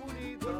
Cuerpo,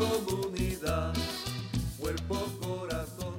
Comunidad. Cuerpo, corazón.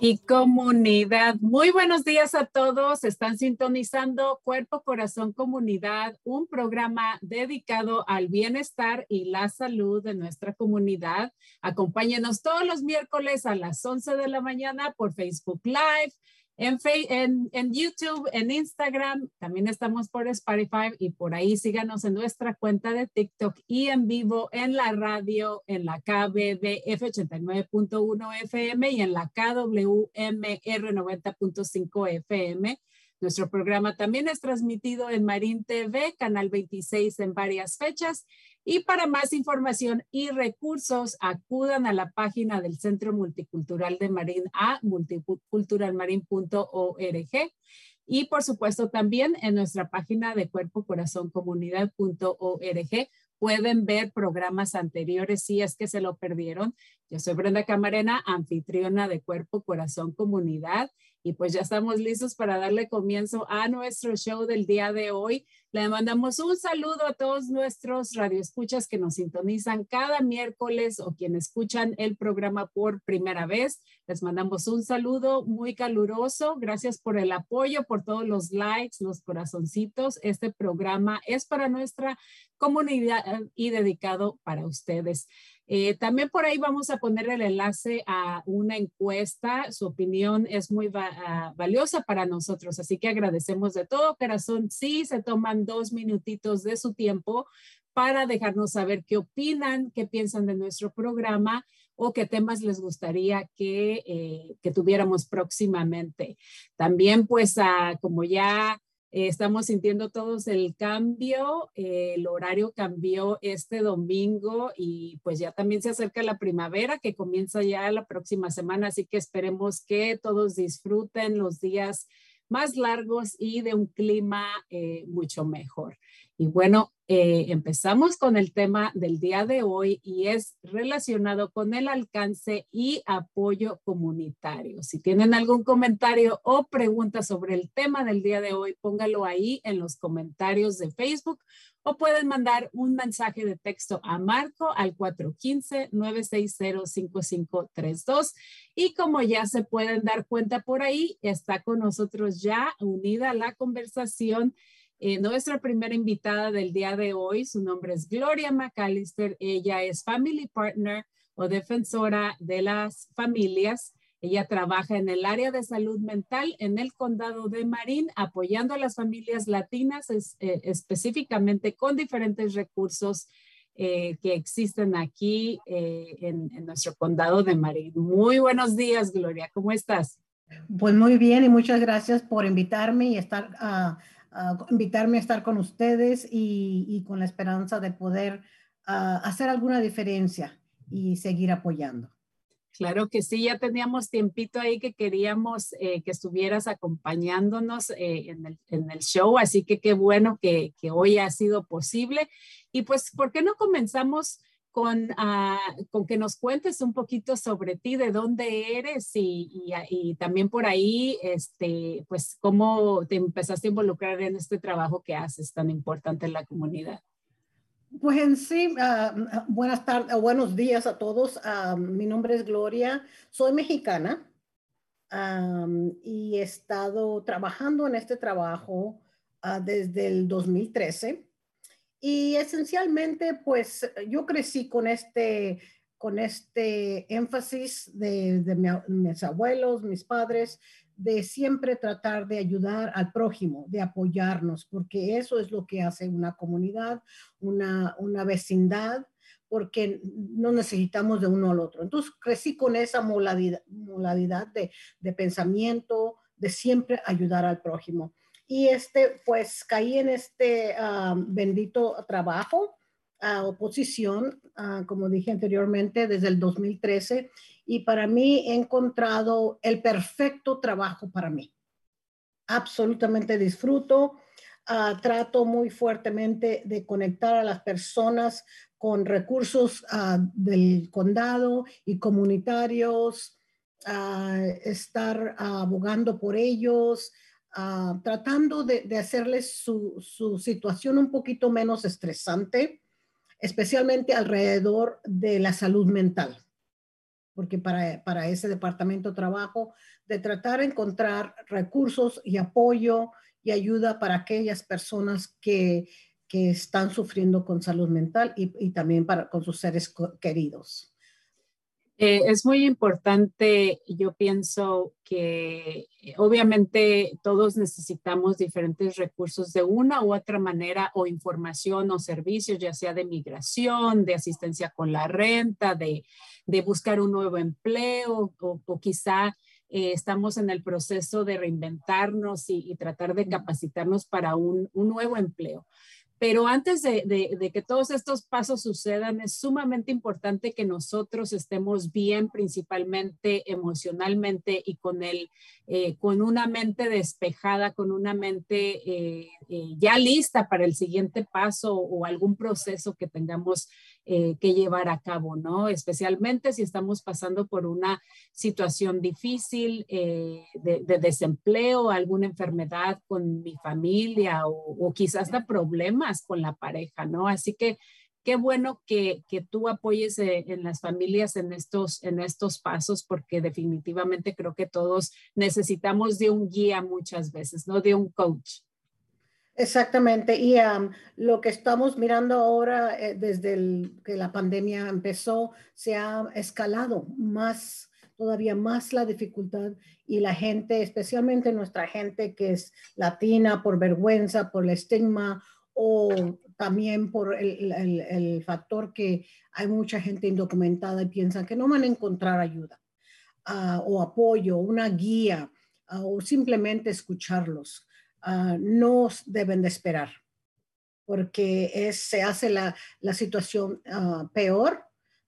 y comunidad. Muy buenos días a todos. Están sintonizando Cuerpo, Corazón, Comunidad, un programa dedicado al bienestar y la salud de nuestra comunidad. Acompáñenos todos los miércoles a las 11 de la mañana por Facebook Live. En, en, en YouTube, en Instagram, también estamos por Spotify y por ahí síganos en nuestra cuenta de TikTok y en vivo en la radio, en la KBBF 89.1 FM y en la KWMR 90.5 FM. Nuestro programa también es transmitido en Marín TV, Canal 26 en varias fechas. Y para más información y recursos, acudan a la página del Centro Multicultural de Marín a multiculturalmarin.org. Y por supuesto también en nuestra página de cuerpo corazón comunidad.org pueden ver programas anteriores si es que se lo perdieron. Yo soy Brenda Camarena, anfitriona de Cuerpo Corazón Comunidad y pues ya estamos listos para darle comienzo a nuestro show del día de hoy. Le mandamos un saludo a todos nuestros radioescuchas que nos sintonizan cada miércoles o quienes escuchan el programa por primera vez. Les mandamos un saludo muy caluroso. Gracias por el apoyo, por todos los likes, los corazoncitos. Este programa es para nuestra comunidad y dedicado para ustedes. Eh, también por ahí vamos a poner el enlace a una encuesta. Su opinión es muy ah, valiosa para nosotros, así que agradecemos de todo corazón. Sí, se toman dos minutitos de su tiempo para dejarnos saber qué opinan, qué piensan de nuestro programa o qué temas les gustaría que, eh, que tuviéramos próximamente. También, pues, ah, como ya eh, estamos sintiendo todos el cambio, el horario cambió este domingo y pues ya también se acerca la primavera que comienza ya la próxima semana, así que esperemos que todos disfruten los días más largos y de un clima eh, mucho mejor. Y bueno, eh, empezamos con el tema del día de hoy y es relacionado con el alcance y apoyo comunitario. Si tienen algún comentario o pregunta sobre el tema del día de hoy, póngalo ahí en los comentarios de Facebook o pueden mandar un mensaje de texto a Marco al 415-960-5532. Y como ya se pueden dar cuenta por ahí, está con nosotros ya unida la conversación eh, nuestra primera invitada del día de hoy, su nombre es Gloria McAllister. Ella es Family Partner o defensora de las familias. Ella trabaja en el área de salud mental en el condado de Marín, apoyando a las familias latinas eh, específicamente con diferentes recursos eh, que existen aquí en, nuestro condado de Marín. Muy buenos días, Gloria. ¿Cómo estás? Pues muy bien y muchas gracias por invitarme y estar ah, invitarme a estar con ustedes y, con la esperanza de poder hacer alguna diferencia y seguir apoyando. Claro que sí, ya teníamos tiempito ahí que queríamos eh, que estuvieras acompañándonos eh, en, el, show, así que qué bueno que, hoy ha sido posible. Y pues, ¿por qué no comenzamos con, ah, con que nos cuentes un poquito sobre ti, de dónde eres y, y, también por ahí, este, pues, cómo te empezaste a involucrar en este trabajo que haces tan importante en la comunidad? Pues en sí, ah, ah, buenas tardes, buenos días a todos. Ah, mi nombre es Gloria, soy mexicana y he estado trabajando en este trabajo desde el 2013. Y esencialmente, pues yo crecí con este, con este énfasis de, mis abuelos, mis padres, de siempre tratar de ayudar al prójimo, de apoyarnos, porque eso es lo que hace una comunidad, una, una vecindad, porque no necesitamos de uno al otro. Entonces crecí con esa modalidad, de, de, pensamiento, de siempre ayudar al prójimo. Y este, pues caí en este ah, bendito trabajo, a oposición, ah, como dije anteriormente, desde el 2013 y para mí he encontrado el perfecto trabajo para mí. Absolutamente disfruto. Ah, trato muy fuertemente de conectar a las personas con recursos del condado y comunitarios, estar abogando por ellos, tratando de, hacerles su, su, situación un poquito menos estresante, especialmente alrededor de la salud mental porque para, para ese departamento trabajo de tratar de encontrar recursos y apoyo y ayuda para aquellas personas que, que están sufriendo con salud mental y, y también para, con sus seres queridos. Eh, es muy importante, yo pienso que eh, obviamente todos necesitamos diferentes recursos de una u otra manera o información o servicios, ya sea de migración, de asistencia con la renta, de, de buscar un nuevo empleo o, quizá eh, estamos en el proceso de reinventarnos y, y tratar de capacitarnos para un, un nuevo empleo. Pero antes de, que todos estos pasos sucedan, es sumamente importante que nosotros estemos bien, principalmente emocionalmente y con, el, eh, con una mente despejada, con una mente eh, eh, ya lista para el siguiente paso o algún proceso que tengamos eh, que llevar a cabo, ¿no? Especialmente si estamos pasando por una situación difícil eh, de, desempleo, alguna enfermedad con mi familia o, quizás hasta problemas con la pareja, ¿no? Así que qué bueno que, que tú apoyes eh, en las familias en estos, en estos pasos, porque definitivamente creo que todos necesitamos de un guía muchas veces, ¿no? De un coach. Exactamente, y lo que estamos mirando ahora eh, desde que la pandemia empezó, se ha escalado más, todavía más la dificultad y la gente, especialmente nuestra gente que es latina por vergüenza, por el estigma o también por el, el, factor que hay mucha gente indocumentada y piensan que no van a encontrar ayuda ah, o apoyo, una guía ah, o simplemente escucharlos Ah, no deben de esperar, porque es, se hace la, la situación ah, peor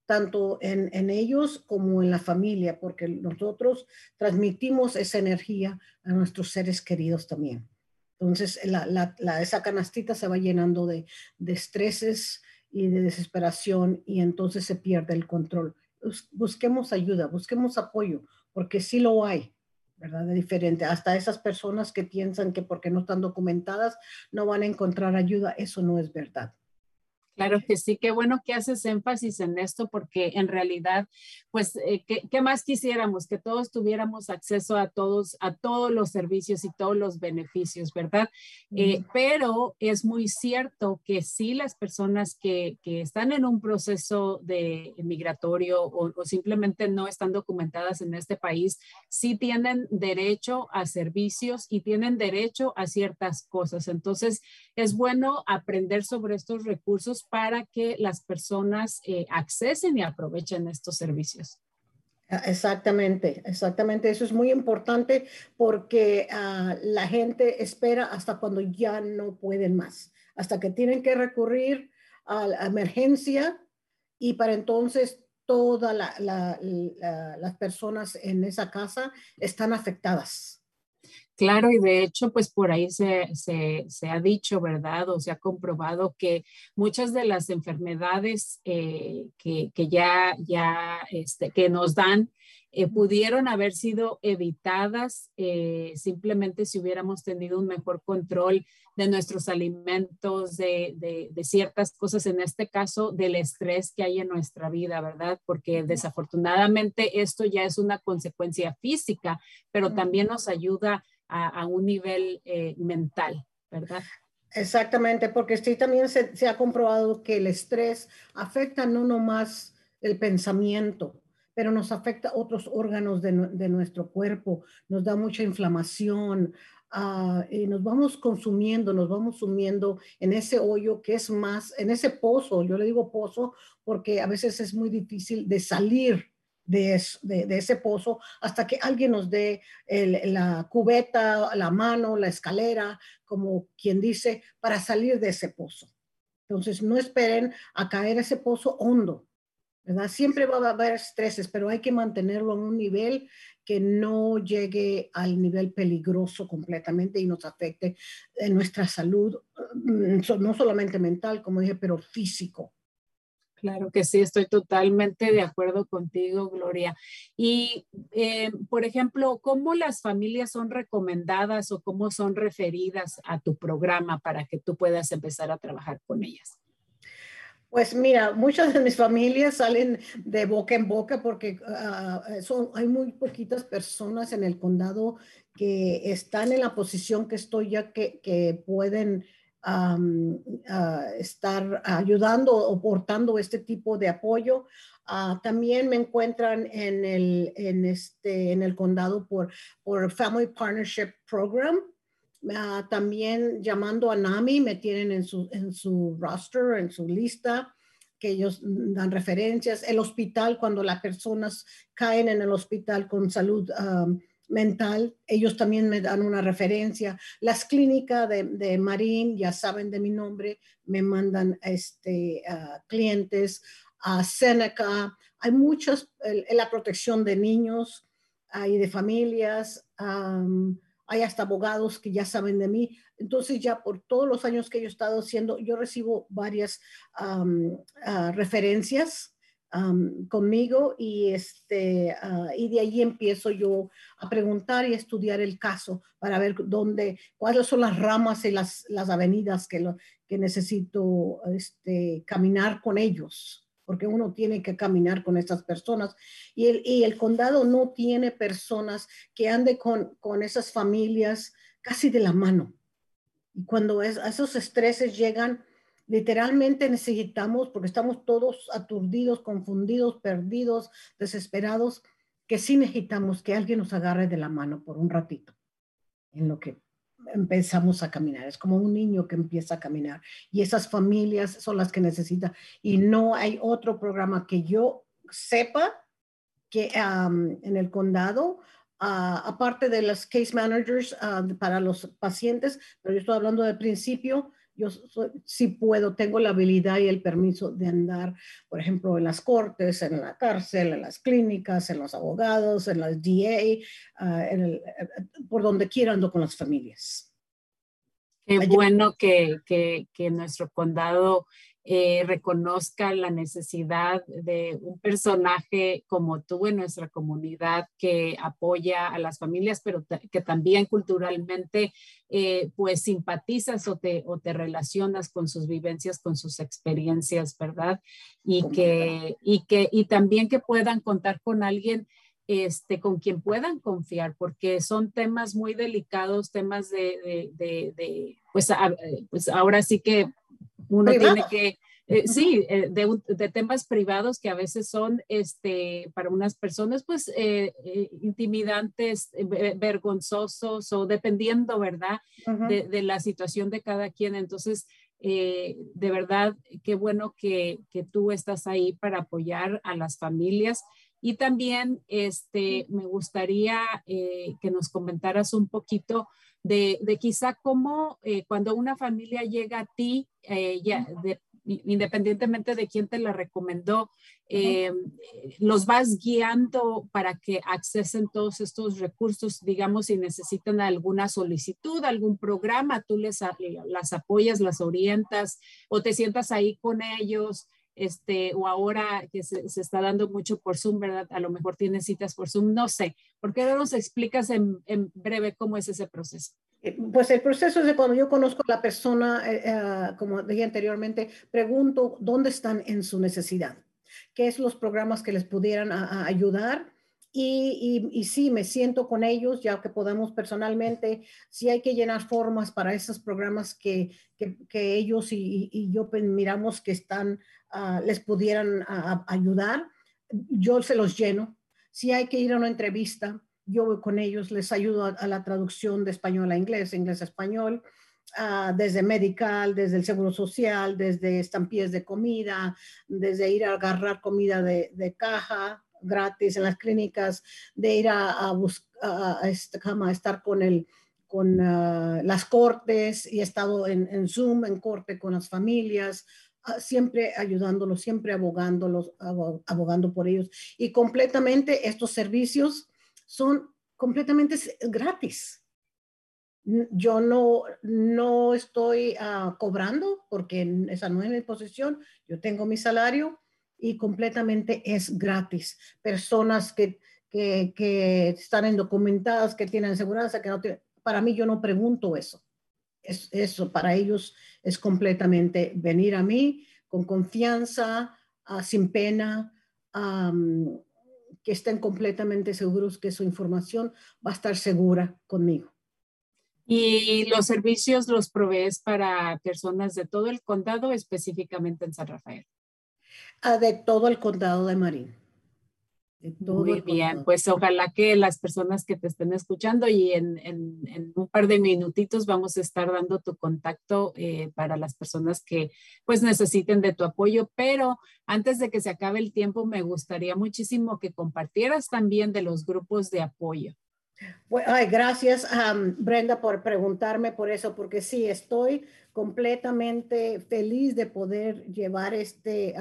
tanto en, en, ellos como en la familia, porque nosotros transmitimos esa energía a nuestros seres queridos también. Entonces, la, la, esa canastita se va llenando de, de estreses y de desesperación y entonces se pierde el control. Busquemos ayuda, busquemos apoyo, porque sí lo hay. ¿Verdad? De diferente. Hasta esas personas que piensan que porque no están documentadas no van a encontrar ayuda, eso no es verdad. Claro que sí, qué bueno que haces énfasis en esto porque en realidad, pues, eh, ¿qué, más quisiéramos? Que todos tuviéramos acceso a todos, a todos los servicios y todos los beneficios, ¿verdad? Eh, pero es muy cierto que sí las personas que, que están en un proceso de migratorio o, o, simplemente no están documentadas en este país, sí tienen derecho a servicios y tienen derecho a ciertas cosas. Entonces, es bueno aprender sobre estos recursos para que las personas eh, accesen y aprovechen estos servicios. Ah, exactamente, exactamente. Eso es muy importante porque uh, la gente espera hasta cuando ya no pueden más, hasta que tienen que recurrir a la emergencia y para entonces todas la, la, la, las personas en esa casa están afectadas. Claro, y de hecho, pues por ahí se, se, se, ha dicho, ¿verdad? O se ha comprobado que muchas de las enfermedades eh, que, que, ya, ya este, que nos dan eh, pudieron haber sido evitadas eh, simplemente si hubiéramos tenido un mejor control de nuestros alimentos, de, de, de, ciertas cosas, en este caso del estrés que hay en nuestra vida, ¿verdad? Porque desafortunadamente esto ya es una consecuencia física, pero también nos ayuda a, un nivel eh, mental, ¿verdad? Exactamente, porque sí también se, ha comprobado que el estrés afecta no nomás el pensamiento, pero nos afecta otros órganos de, nuestro cuerpo, nos da mucha inflamación, uh, y nos vamos consumiendo, nos vamos sumiendo en ese hoyo que es más, en ese pozo, yo le digo pozo porque a veces es muy difícil de salir de, ese pozo hasta que alguien nos dé la cubeta, la mano, la escalera, como quien dice, para salir de ese pozo. Entonces, no esperen a caer ese pozo hondo, ¿verdad? Siempre va a haber estreses, pero hay que mantenerlo en un nivel que no llegue al nivel peligroso completamente y nos afecte en nuestra salud, mm, no solamente mental, como dije, pero físico. Claro que sí, estoy totalmente de acuerdo contigo, Gloria. Y, eh, por ejemplo, ¿cómo las familias son recomendadas o cómo son referidas a tu programa para que tú puedas empezar a trabajar con ellas? Pues mira, muchas de mis familias salen de boca en boca porque uh, son, hay muy poquitas personas en el condado que están en la posición que estoy ya que, que pueden um, uh, estar ayudando o portando este tipo de apoyo. Uh, también me encuentran en el, en este, en el condado por, por Family Partnership Program. Uh, también llamando a NAMI, me tienen en su, en su roster, en su lista que ellos dan referencias, el hospital, cuando las personas caen en el hospital con salud um, mental, ellos también me dan una referencia. Las clínicas de, de Marín, ya saben de mi nombre, me mandan este, uh, clientes a Seneca. Hay muchas, la protección de niños y de familias. Hay hasta abogados que ya saben de mí. Entonces ya por todos los años que yo he estado haciendo, yo recibo varias uh, referencias um, conmigo y, este, uh, y de ahí empiezo yo a preguntar y a estudiar el caso para ver dónde, cuáles son las ramas y las, las avenidas que, lo, que necesito este, caminar con ellos porque uno tiene que caminar con estas personas y el, y el condado no tiene personas que ande con, con esas familias casi de la mano. Y cuando es, esos estreses llegan, literalmente necesitamos, porque estamos todos aturdidos, confundidos, perdidos, desesperados, que sí necesitamos que alguien nos agarre de la mano por un ratito, en lo que empezamos a caminar. Es como un niño que empieza a caminar. Y esas familias son las que necesitan. Y no hay otro programa que yo sepa que en el condado Uh, aparte de los case managers uh, para los pacientes, pero yo estoy hablando del principio, yo soy, sí puedo, tengo la habilidad y el permiso de andar, por ejemplo, en las cortes, en la cárcel, en las clínicas, en los abogados, en las DA, uh, en el, por donde quiera ando con las familias. Qué bueno que, que, que nuestro condado eh, reconozca la necesidad de un personaje como tú en nuestra comunidad que apoya a las familias, pero que también culturalmente eh, pues simpatizas o te, o te relacionas con sus vivencias, con sus experiencias, ¿verdad? Y que, y que, y también que puedan contar con alguien este, con quien puedan confiar, porque son temas muy delicados, temas de, de, de, pues, a, pues ahora sí que uno tiene que, eh, sí, eh, de, de, temas privados que a veces son, este, para unas personas, pues, eh, eh intimidantes, vergonzosos o dependiendo, ¿verdad? Uh -huh. de, de, la situación de cada quien. Entonces, de verdad, qué bueno que, que tú estás ahí para apoyar a las familias Y también este, me gustaría eh, que nos comentaras un poquito de, de quizá cómo eh, cuando una familia llega a ti, eh, ya independientemente de quién te la recomendó, los vas guiando para que accesen todos estos recursos, digamos, si necesitan alguna solicitud, algún programa, tú les las apoyas, las orientas o te sientas ahí con ellos este, o ahora que se, está dando mucho por Zoom, ¿verdad? A lo mejor tiene citas por Zoom, no sé. ¿Por qué no nos explicas en, breve cómo es ese proceso? Eh, pues el proceso es de cuando yo conozco a la persona, eh, eh, como dije anteriormente, pregunto dónde están en su necesidad, qué es los programas que les pudieran ayudar. Y, y, sí, me siento con ellos, ya que podamos personalmente, si hay que llenar formas para esos programas que, que, que ellos y, y, yo pues, miramos que están Ah, les pudieran ah, ayudar, yo se los lleno. Si hay que ir a una entrevista, yo voy con ellos, les ayudo a, la traducción de español a inglés, inglés a español, ah, desde medical, desde el seguro social, desde estampillas de comida, desde ir a agarrar comida de, caja gratis en las clínicas, de ir a, buscar, este, a, estar con el con las cortes y he estado en, Zoom, en corte con las familias, Ah, siempre ayudándolos, siempre abogándolos, abogando por ellos. Y completamente estos servicios son completamente gratis. Yo no, no estoy ah, cobrando porque esa no es mi posición. Yo tengo mi salario y completamente es gratis. Personas que, que, que están indocumentadas, que tienen seguridad, que no para mí yo no pregunto eso es, eso para ellos es completamente venir a mí con confianza, ah, sin pena, que estén completamente seguros que su información va a estar segura conmigo. ¿Y los servicios los provees para personas de todo el condado, específicamente en San Rafael? Ah, de todo el condado de Marín. Muy bien, pues ojalá que las personas que te estén escuchando y en, un par de minutitos vamos a estar dando tu contacto eh, para las personas que pues necesiten de tu apoyo, pero antes de que se acabe el tiempo me gustaría muchísimo que compartieras también de los grupos de apoyo. Ay, gracias, Brenda, por preguntarme por eso, porque sí, estoy completamente feliz de poder llevar este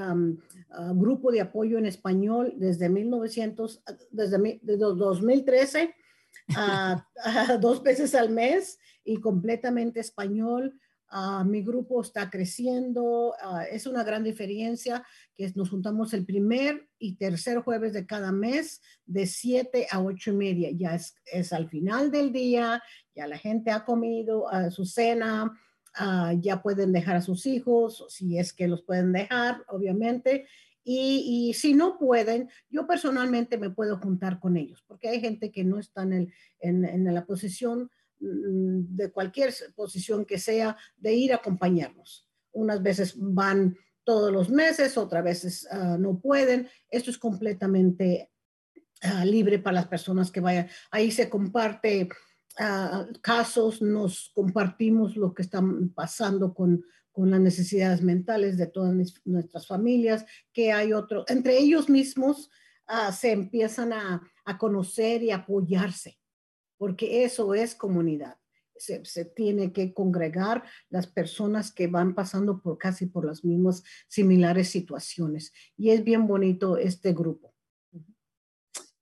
grupo de apoyo en español desde 1900, desde, 2013 a, dos veces al mes y completamente español. Ah, mi grupo está creciendo, ah, es una gran diferencia que nos juntamos el primer y tercer jueves de cada mes de 7 a 8 y media. Ya es, es al final del día, ya la gente ha comido uh, su cena, ya pueden dejar a sus hijos, si es que los pueden dejar, obviamente. Y, si no pueden, yo personalmente me puedo juntar con ellos, porque hay gente que no está en, en, la posición de cualquier posición que sea de ir a acompañarnos. Unas veces van todos los meses, otras veces ah, no pueden. Esto es completamente ah, libre para las personas que vayan. Ahí se comparte casos, nos compartimos lo que está pasando con, con las necesidades mentales de todas nuestras familias, que hay otro, entre ellos mismos ah, se empiezan a, a, conocer y apoyarse, porque eso es comunidad. Se, tiene que congregar las personas que van pasando por casi por las mismas similares situaciones. Y es bien bonito este grupo.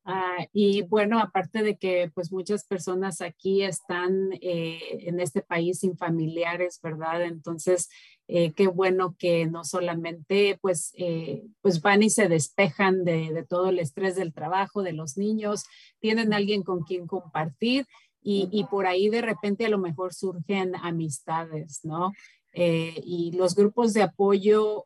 Ah, y bueno, aparte de que pues muchas personas aquí están eh, en este país sin familiares, ¿verdad? Entonces, eh, qué bueno que no solamente pues, eh, pues van y se despejan de, de, todo el estrés del trabajo, de los niños, tienen alguien con quien compartir y, y por ahí de repente a lo mejor surgen amistades, ¿no? y los grupos de apoyo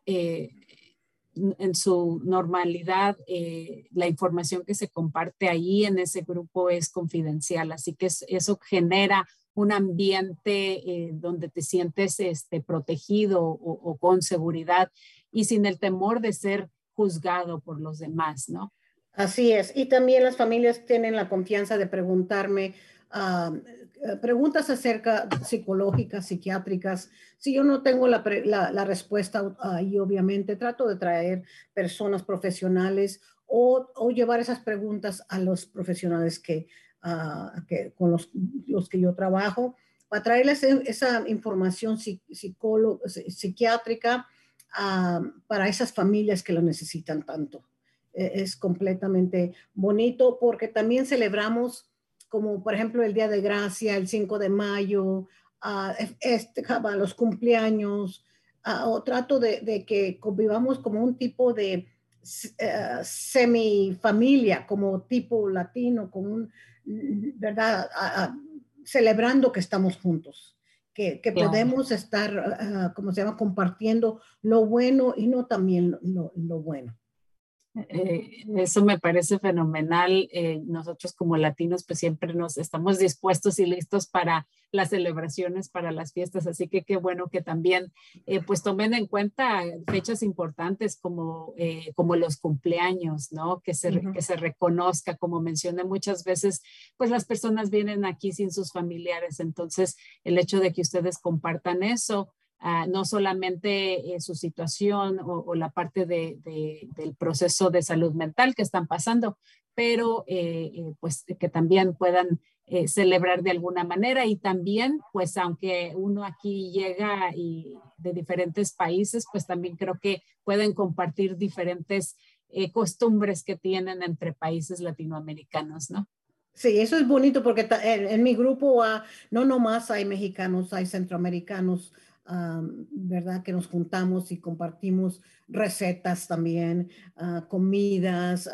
en su normalidad, eh, la información que se comparte ahí en ese grupo es confidencial, así que eso genera un ambiente eh, donde te sientes este, protegido o, con seguridad y sin el temor de ser juzgado por los demás, ¿no? Así es. Y también las familias tienen la confianza de preguntarme, eh, preguntas acerca psicológicas, psiquiátricas. Si yo no tengo la, la, respuesta ahí, obviamente trato de traer personas profesionales o, llevar esas preguntas a los profesionales que, ah, con los, los, que yo trabajo, para traerles e, esa información psiquiátrica ah, para esas familias que lo necesitan tanto. E, es completamente bonito porque también celebramos como por ejemplo el Día de Gracia, el 5 de mayo, uh, este, los cumpleaños, o trato de, que convivamos como un tipo de uh, semifamilia, como tipo latino, como un, ¿verdad? celebrando que estamos juntos, que, que podemos estar, como se llama, compartiendo lo bueno y no también lo, lo bueno. Eh, eso me parece fenomenal. Eh, nosotros como latinos pues siempre nos estamos dispuestos y listos para las celebraciones, para las fiestas, así que qué bueno que también eh, pues tomen en cuenta fechas importantes como, como los cumpleaños, ¿no? Que se, que se reconozca, como mencioné muchas veces, pues las personas vienen aquí sin sus familiares, entonces el hecho de que ustedes compartan eso Ah, no solamente eh, su situación o, la parte de, del proceso de salud mental que están pasando, pero eh, eh, pues que también puedan celebrar de alguna manera y también pues aunque uno aquí llega y de diferentes países, pues también creo que pueden compartir diferentes costumbres que tienen entre países latinoamericanos, ¿no? Sí, eso es bonito porque en, mi grupo uh, no nomás hay mexicanos, hay centroamericanos, ¿verdad? Que nos juntamos y compartimos recetas también, ah, comidas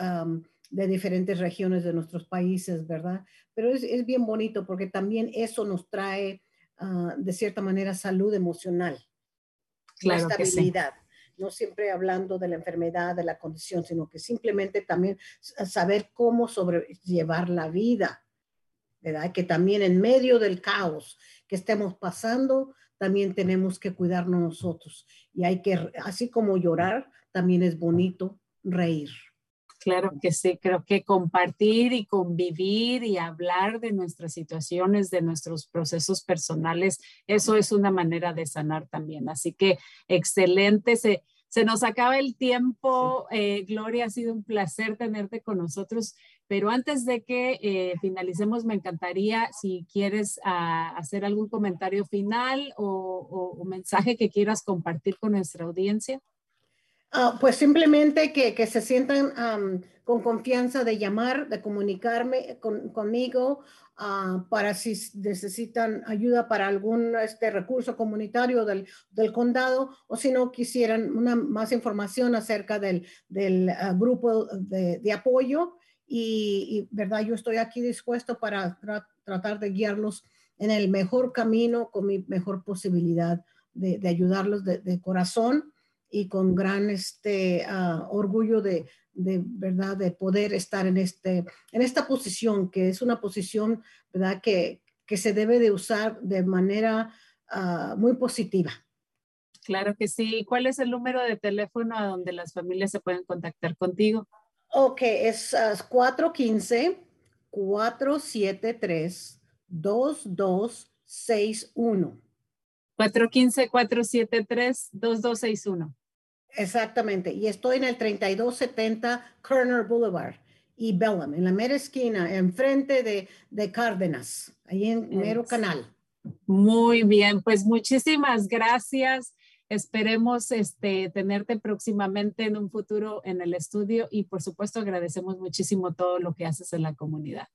de diferentes regiones de nuestros países, ¿verdad? Pero es, es bien bonito porque también eso nos trae, ah, de cierta manera, salud emocional, claro estabilidad. No siempre hablando de la enfermedad, de la condición, sino que simplemente también saber cómo sobrellevar la vida, ¿verdad? Que también en medio del caos que estemos pasando, también tenemos que cuidarnos nosotros. Y hay que, así como llorar, también es bonito reír. Claro que sí, creo que compartir y convivir y hablar de nuestras situaciones, de nuestros procesos personales, eso es una manera de sanar también. Así que excelente. Se, se nos acaba el tiempo. Eh, Gloria, ha sido un placer tenerte con nosotros. Pero antes de que eh, finalicemos, me encantaría si quieres ah, hacer algún comentario final o, mensaje que quieras compartir con nuestra audiencia. Ah, pues simplemente que, se sientan con confianza de llamar, de comunicarme conmigo ah, para si necesitan ayuda para algún este, recurso comunitario del, condado o si no quisieran una, más información acerca del, grupo de apoyo y, verdad, yo estoy aquí dispuesto para tratar de guiarlos en el mejor camino, con mi mejor posibilidad de, ayudarlos de, corazón y con gran este, ah, orgullo de, verdad, de poder estar en, este, en esta posición, que es una posición, verdad, que, que se debe de usar de manera ah, muy positiva. Claro que sí. ¿Cuál es el número de teléfono a donde las familias se pueden contactar contigo? Ok, es 415-473-2261. 415-473-2261. Exactamente, y estoy en el 3270 Kerner Boulevard y Bellum, en la mera esquina, enfrente de, de Cárdenas, ahí en mero canal. Muy bien, pues muchísimas gracias. Esperemos este, tenerte próximamente en un futuro en el estudio y por supuesto agradecemos muchísimo todo lo que haces en la comunidad.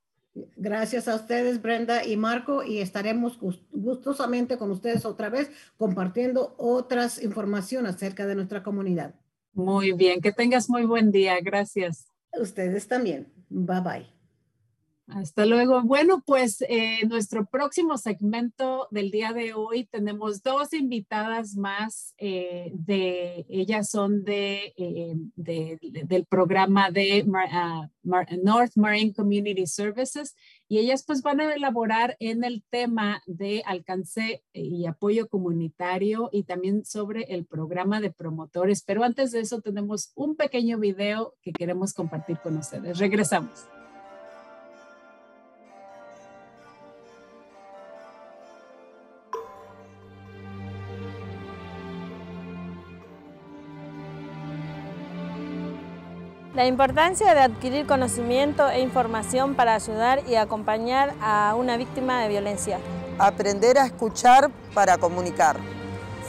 Gracias a ustedes, Brenda y Marco, y estaremos gustosamente con ustedes otra vez compartiendo otras informaciones acerca de nuestra comunidad. Muy bien, que tengas muy buen día. Gracias. Ustedes también. Bye bye. Hasta luego. Bueno, pues eh, nuestro próximo segmento del día de hoy tenemos dos invitadas más. Eh, de, ellas son de, eh, del programa de ah, North Marine Community Services y ellas pues van a elaborar en el tema de alcance y apoyo comunitario y también sobre el programa de promotores. Pero antes de eso tenemos un pequeño video que queremos compartir con ustedes. Regresamos. La importancia de adquirir conocimiento e información para ayudar y acompañar a una víctima de violencia. Aprender a escuchar para comunicar.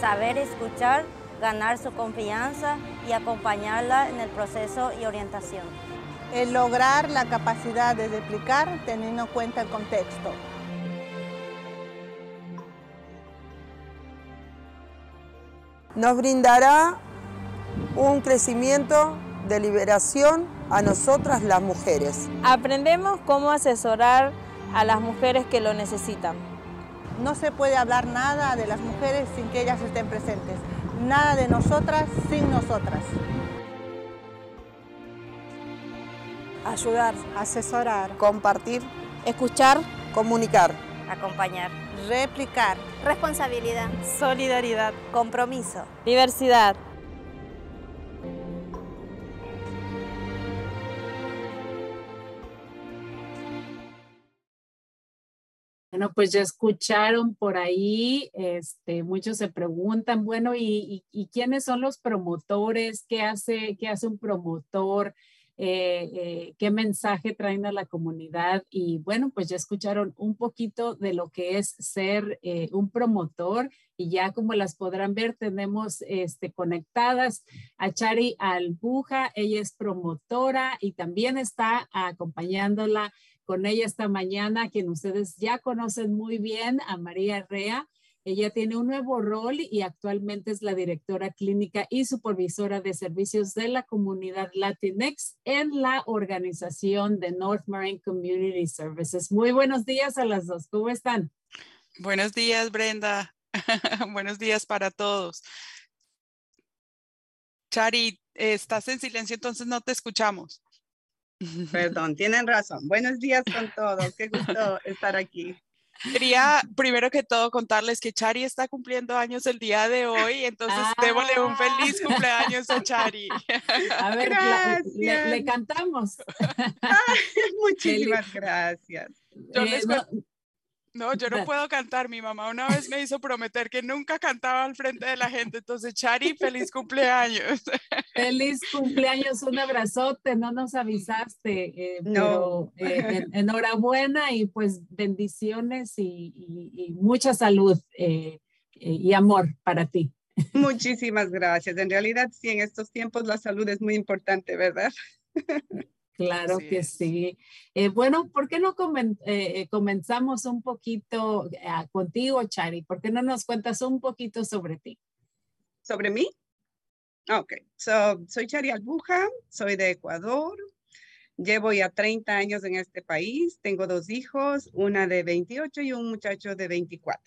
Saber escuchar, ganar su confianza y acompañarla en el proceso y orientación. El lograr la capacidad de replicar teniendo en cuenta el contexto. Nos brindará un crecimiento de liberación a nosotras las mujeres. Aprendemos cómo asesorar a las mujeres que lo necesitan. No se puede hablar nada de las mujeres sin que ellas estén presentes. Nada de nosotras sin nosotras. Ayudar, asesorar, compartir, escuchar, comunicar, acompañar, replicar, responsabilidad, solidaridad, compromiso, diversidad, Bueno, pues ya escucharon por ahí, este, muchos se preguntan, bueno, ¿y, quiénes son los promotores? ¿Qué hace, qué hace un promotor? Eh, eh, qué mensaje traen a la comunidad y bueno, pues ya escucharon un poquito de lo que es ser eh, un promotor y ya como las podrán ver tenemos este, conectadas a Chari Albuja, ella es promotora y también está acompañándola con ella esta mañana, quien ustedes ya conocen muy bien, a María Rea. Ella tiene un nuevo rol y actualmente es la directora clínica y supervisora de servicios de la comunidad Latinx en la organización de North Marine Community Services. Muy buenos días a las dos. ¿Cómo están? Buenos días, Brenda. buenos días para todos. Chari, estás en silencio, entonces no te escuchamos. Perdón, tienen razón. Buenos días con todos. Qué gusto estar aquí. Quería primero que todo contarles que Chari está cumpliendo años el día de hoy, entonces ah. démosle un feliz cumpleaños a Chari. A ver, le, cantamos. muchísimas gracias. Eh, no, yo no puedo cantar. Mi mamá una vez me hizo prometer que nunca cantaba al frente de la gente. Entonces, Chari, feliz cumpleaños. Feliz cumpleaños, un abrazote. No nos avisaste, eh, no. Eh, enhorabuena y pues bendiciones y, mucha salud eh, y amor para ti. Muchísimas gracias. En realidad, sí, en estos tiempos la salud es muy importante, ¿verdad? Claro que sí. Eh, bueno, ¿por qué no eh, eh, comenzamos un poquito contigo, Chari? ¿Por qué no nos cuentas un poquito sobre ti? ¿Sobre mí? Ok, so, soy Chari Albuja, soy de Ecuador, llevo ya 30 años en este país, tengo dos hijos, una de 28 y un muchacho de 24.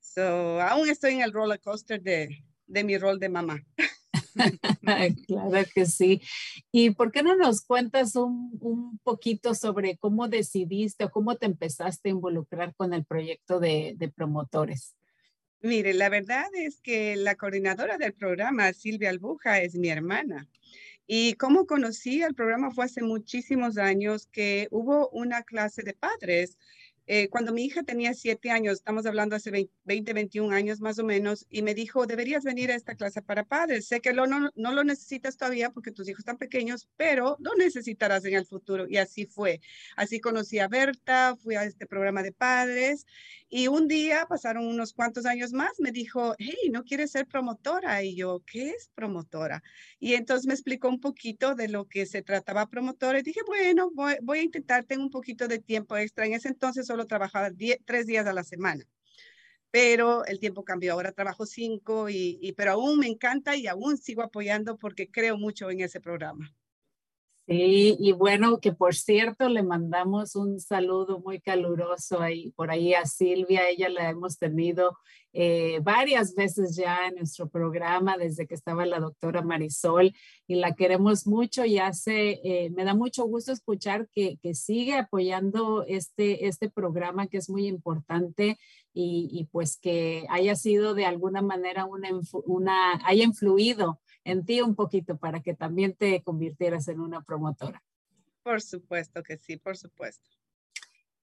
So, aún estoy en el roller coaster de, de mi rol de mamá. claro que sí. ¿Y por qué no nos cuentas un, un, poquito sobre cómo decidiste o cómo te empezaste a involucrar con el proyecto de, de promotores? Mire, la verdad es que la coordinadora del programa, Silvia Albuja, es mi hermana. Y cómo conocí el programa fue hace muchísimos años que hubo una clase de padres eh, cuando mi hija tenía siete años, estamos hablando hace 20, 21 años más o menos, y me dijo, deberías venir a esta clase para padres. Sé que no, no lo necesitas todavía porque tus hijos están pequeños, pero lo necesitarás en el futuro. Y así fue. Así conocí a Berta, fui a este programa de padres y un día, pasaron unos cuantos años más, me dijo, hey, ¿no quieres ser promotora? Y yo, ¿qué es promotora? Y entonces me explicó un poquito de lo que se trataba promotora y dije, bueno, voy, a intentar, tengo un poquito de tiempo extra. En ese entonces solo trabajaba tres días a la semana pero el tiempo cambió. Ahora trabajo cinco, y, y, pero aún me encanta y aún sigo apoyando porque creo mucho en ese programa. Sí, y bueno, que por cierto le mandamos un saludo muy caluroso ahí, por ahí a Silvia, ella la hemos tenido eh, varias veces ya en nuestro programa desde que estaba la doctora Marisol y la queremos mucho y hace, eh, me da mucho gusto escuchar que, que, sigue apoyando este, este programa que es muy importante y, y pues que haya sido de alguna manera una, una haya influido en ti un poquito para que también te convirtieras en una promotora. Por supuesto que sí, por supuesto.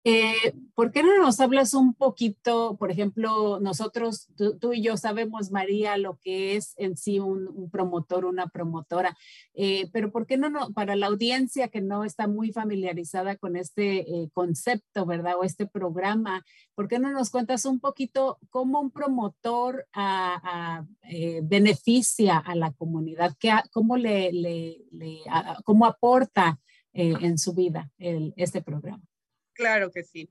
Eh, ¿Por qué no nos hablas un poquito, por ejemplo, nosotros, tú, y yo sabemos, María, lo que es en sí un, promotor, una promotora, eh, pero ¿por qué no, no, para la audiencia que no está muy familiarizada con este eh, concepto, ¿verdad? O este programa, ¿por qué no nos cuentas un poquito cómo un promotor beneficia a la comunidad? ¿Qué, ¿Cómo le, cómo aporta en su vida este programa? Claro que sí.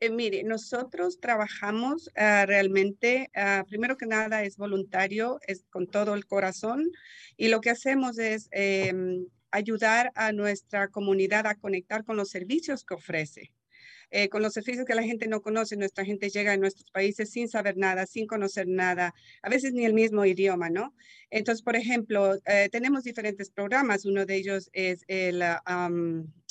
Eh, mire, nosotros trabajamos ah, realmente, ah, primero que nada es voluntario, es con todo el corazón y lo que hacemos es em, ayudar a nuestra comunidad a conectar con los servicios que ofrece. Eh, con los servicios que la gente no conoce, nuestra gente llega a nuestros países sin saber nada, sin conocer nada, a veces ni el mismo idioma, ¿no? Entonces, por ejemplo, eh, tenemos diferentes programas, uno de ellos es el,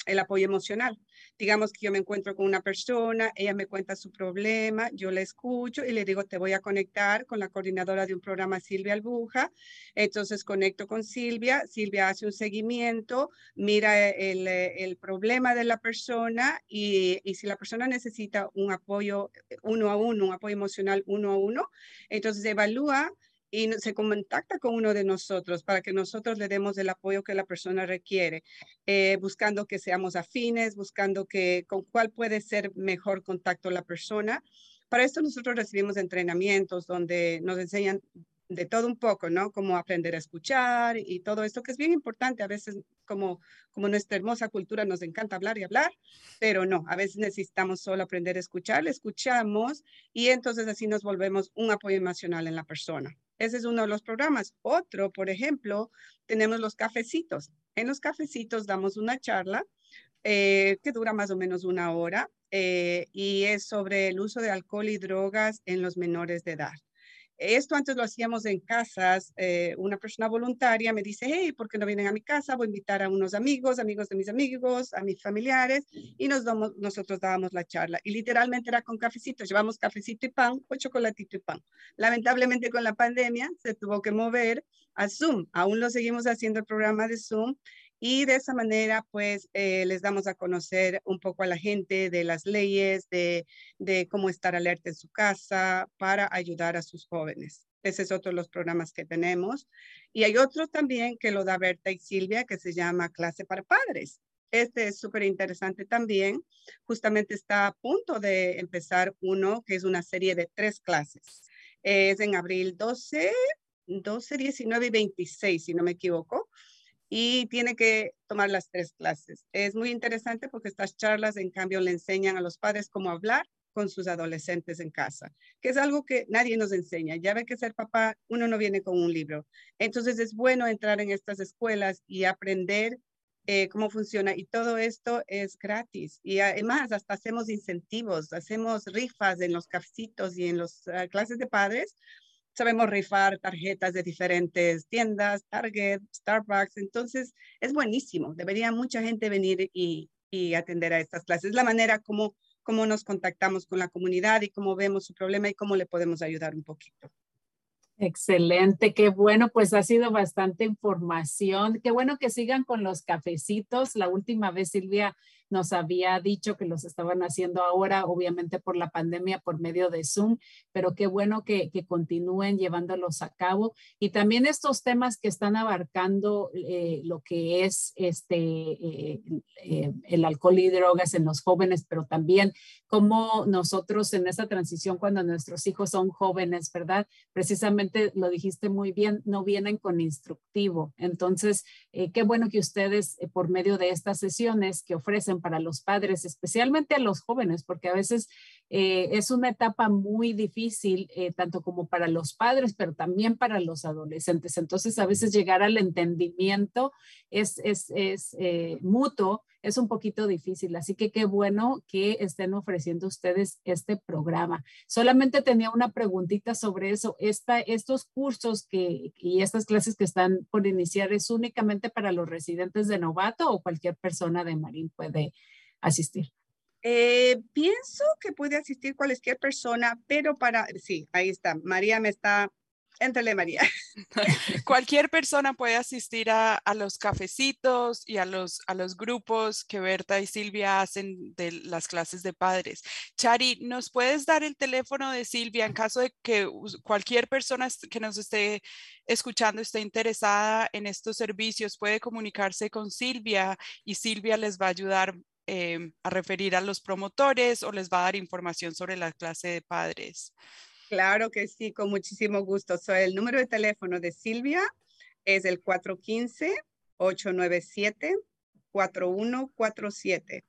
el apoyo emocional digamos que yo me encuentro con una persona, ella me cuenta su problema, yo la escucho y le digo, te voy a conectar con la coordinadora de un programa, Silvia Albuja. Entonces conecto con Silvia, Silvia hace un seguimiento, mira el, el problema de la persona y, y, si la persona necesita un apoyo uno a uno, un apoyo emocional uno a uno, entonces evalúa y se contacta con uno de nosotros para que nosotros le demos el apoyo que la persona requiere, eh, buscando que seamos afines, buscando que con cuál puede ser mejor contacto la persona. Para esto nosotros recibimos entrenamientos donde nos enseñan de todo un poco, ¿no? Como aprender a escuchar y todo esto que es bien importante. A veces, como, como nuestra hermosa cultura nos encanta hablar y hablar, pero no, a veces necesitamos solo aprender a escuchar, le escuchamos y entonces así nos volvemos un apoyo emocional en la persona. Ese es uno de los programas. Otro, por ejemplo, tenemos los cafecitos. En los cafecitos damos una charla eh, que dura más o menos una hora eh, y es sobre el uso de alcohol y drogas en los menores de edad. Esto antes lo hacíamos en casas. Eh, una persona voluntaria me dice, hey, ¿por qué no vienen a mi casa? Voy a invitar a unos amigos, amigos de mis amigos, a mis familiares, y nos damos, nosotros dábamos la charla. Y literalmente era con cafecito. Llevamos cafecito y pan o chocolatito y pan. Lamentablemente con la pandemia se tuvo que mover a Zoom. Aún lo seguimos haciendo el programa de Zoom y de esa manera, pues, eh, les damos a conocer un poco a la gente de las leyes, de, de, cómo estar alerta en su casa para ayudar a sus jóvenes. Ese es otro de los programas que tenemos. Y hay otro también que lo da Berta y Silvia, que se llama Clase para Padres. Este es súper interesante también. Justamente está a punto de empezar uno, que es una serie de tres clases. Es en abril 12, 12, 19 y 26, si no me equivoco y tiene que tomar las tres clases. Es muy interesante porque estas charlas, en cambio, le enseñan a los padres cómo hablar con sus adolescentes en casa, que es algo que nadie nos enseña. Ya ve que ser papá, uno no viene con un libro. Entonces es bueno entrar en estas escuelas y aprender eh, cómo funciona. Y todo esto es gratis. Y además, hasta hacemos incentivos, hacemos rifas en los cafecitos y en las ah, clases de padres sabemos rifar tarjetas de diferentes tiendas, Target, Starbucks, entonces es buenísimo. Debería mucha gente venir y, atender a estas clases. Es la manera como, como nos contactamos con la comunidad y cómo vemos su problema y cómo le podemos ayudar un poquito. Excelente, qué bueno, pues ha sido bastante información. Qué bueno que sigan con los cafecitos. La última vez Silvia nos había dicho que los estaban haciendo ahora, obviamente por la pandemia, por medio de Zoom, pero qué bueno que, continúen llevándolos a cabo. Y también estos temas que están abarcando eh, lo que es este, eh, eh, el alcohol y drogas en los jóvenes, pero también cómo nosotros en esa transición cuando nuestros hijos son jóvenes, ¿verdad? Precisamente lo dijiste muy bien, no vienen con instructivo. Entonces, qué bueno que ustedes por medio de estas sesiones que ofrecen para los padres, especialmente a los jóvenes, porque a veces eh, es una etapa muy difícil, eh, tanto como para los padres, pero también para los adolescentes. Entonces, a veces llegar al entendimiento es, es, es eh, mutuo, es un poquito difícil. Así que qué bueno que estén ofreciendo ustedes este programa. Solamente tenía una preguntita sobre eso. Estos cursos y estas clases que están por iniciar, ¿es únicamente para los residentes de novato o cualquier persona de Marín puede asistir? Eh, pienso que puede asistir cualquier persona, pero para, sí, ahí está. María me está Entrele María. Cualquier persona puede asistir a, los cafecitos y a los, a los grupos que Berta y Silvia hacen de las clases de padres. Chari, ¿nos puedes dar el teléfono de Silvia en caso de que cualquier persona que nos esté escuchando esté interesada en estos servicios? Puede comunicarse con Silvia y Silvia les va a ayudar eh, a referir a los promotores o les va a dar información sobre la clase de padres. Claro que sí, con muchísimo gusto. So, el número de teléfono de Silvia es el 415-897-4147,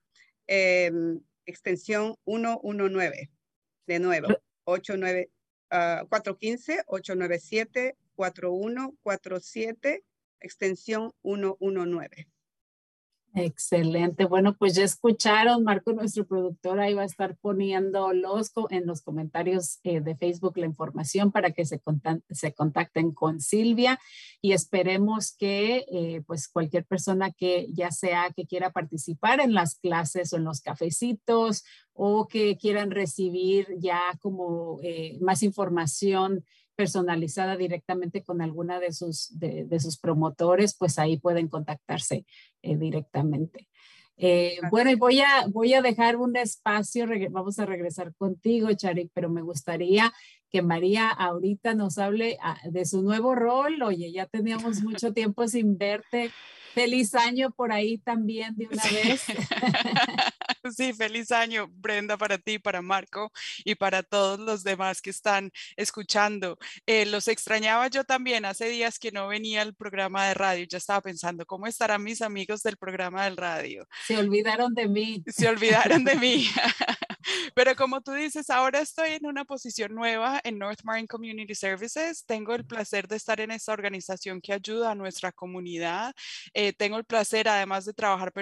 eh, extensión 119. De nuevo, 89, uh, 415-897-4147, extensión 119. Excelente. Bueno, pues ya escucharon, Marco, nuestro productor, ahí va a estar poniendo los, en los comentarios eh, de Facebook la información para que se, se contacten con Silvia y esperemos que eh, pues cualquier persona que ya sea que quiera participar en las clases o en los cafecitos o que quieran recibir ya como eh, más información personalizada directamente con alguna de sus, de, sus promotores, pues ahí pueden contactarse eh, directamente. Eh, bueno, y voy a, voy a dejar un espacio, vamos a regresar contigo, Charik, pero me gustaría que María ahorita nos hable ah, de su nuevo rol. Oye, ya teníamos mucho tiempo sin verte. Feliz año por ahí también de una vez. Sí, feliz año, Brenda, para ti, para Marco y para todos los demás que están escuchando. Eh, los extrañaba yo también. Hace días que no venía al programa de radio. Ya estaba pensando, ¿cómo estarán mis amigos del programa del radio? Se olvidaron de mí. Se olvidaron de mí. Pero como tú dices, ahora estoy en una posición nueva en North Marine Community Services. Tengo el placer de estar en esta organización que ayuda a nuestra comunidad. Eh, tengo el placer, además de trabajar,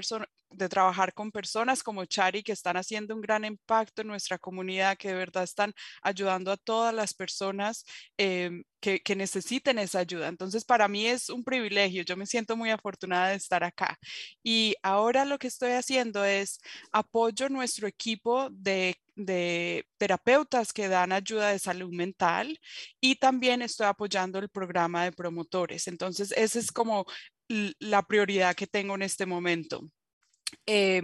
de trabajar con personas como Chari, que están haciendo un gran impacto en nuestra comunidad, que de verdad están ayudando a todas las personas em, que, que, necesiten esa ayuda. Entonces, para mí es un privilegio. Yo me siento muy afortunada de estar acá. Y ahora lo que estoy haciendo es apoyo nuestro equipo de terapeutas que dan ayuda de salud mental y también estoy apoyando el programa de promotores. Entonces, esa es como la prioridad que tengo en este momento. Eh,